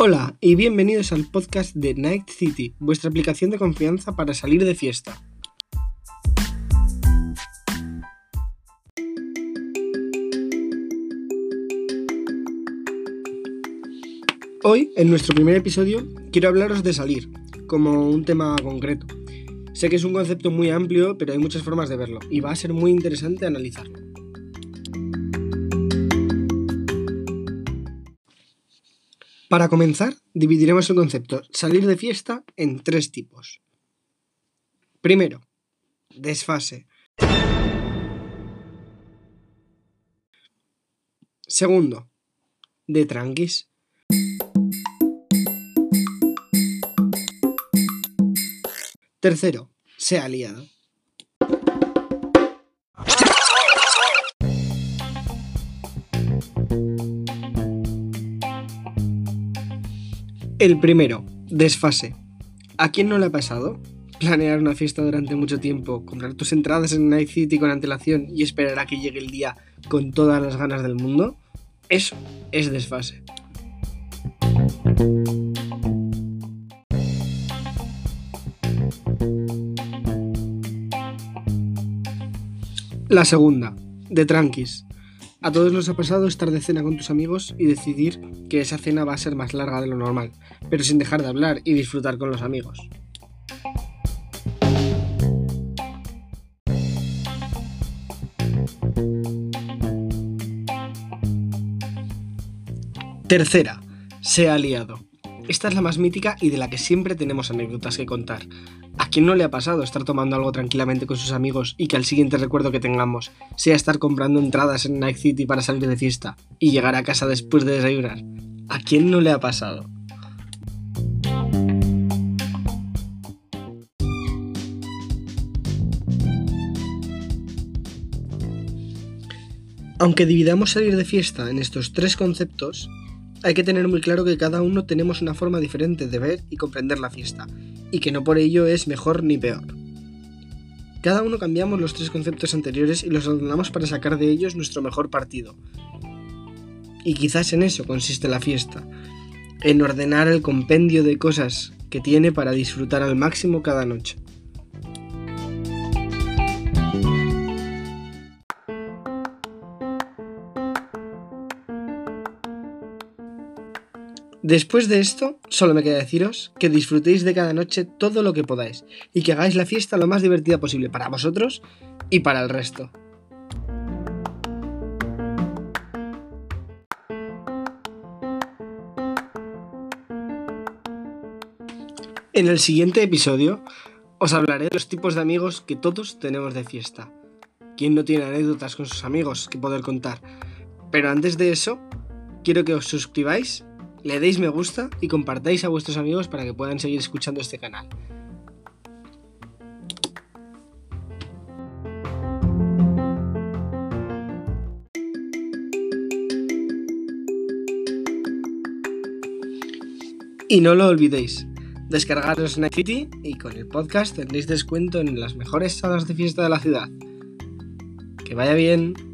Hola y bienvenidos al podcast de Night City, vuestra aplicación de confianza para salir de fiesta. Hoy, en nuestro primer episodio, quiero hablaros de salir, como un tema concreto. Sé que es un concepto muy amplio, pero hay muchas formas de verlo, y va a ser muy interesante analizarlo. Para comenzar, dividiremos el concepto salir de fiesta en tres tipos. Primero, desfase. Segundo, de tranquis. Tercero, se ha El primero, desfase. ¿A quién no le ha pasado? Planear una fiesta durante mucho tiempo, comprar tus entradas en Night City con antelación y esperar a que llegue el día con todas las ganas del mundo. Eso es desfase. La segunda, de tranquis. A todos nos ha pasado estar de cena con tus amigos y decidir que esa cena va a ser más larga de lo normal, pero sin dejar de hablar y disfrutar con los amigos. Tercera, se ha liado. Esta es la más mítica y de la que siempre tenemos anécdotas que contar. ¿A quién no le ha pasado estar tomando algo tranquilamente con sus amigos y que al siguiente recuerdo que tengamos sea estar comprando entradas en Night City para salir de fiesta y llegar a casa después de desayunar? ¿A quién no le ha pasado? Aunque dividamos salir de fiesta en estos tres conceptos, hay que tener muy claro que cada uno tenemos una forma diferente de ver y comprender la fiesta, y que no por ello es mejor ni peor. Cada uno cambiamos los tres conceptos anteriores y los ordenamos para sacar de ellos nuestro mejor partido. Y quizás en eso consiste la fiesta, en ordenar el compendio de cosas que tiene para disfrutar al máximo cada noche. Después de esto, solo me queda deciros que disfrutéis de cada noche todo lo que podáis y que hagáis la fiesta lo más divertida posible para vosotros y para el resto. En el siguiente episodio os hablaré de los tipos de amigos que todos tenemos de fiesta. ¿Quién no tiene anécdotas con sus amigos que poder contar? Pero antes de eso, quiero que os suscribáis le deis me gusta y compartáis a vuestros amigos para que puedan seguir escuchando este canal. Y no lo olvidéis, descargaros Night City y con el podcast tendréis descuento en las mejores salas de fiesta de la ciudad. Que vaya bien.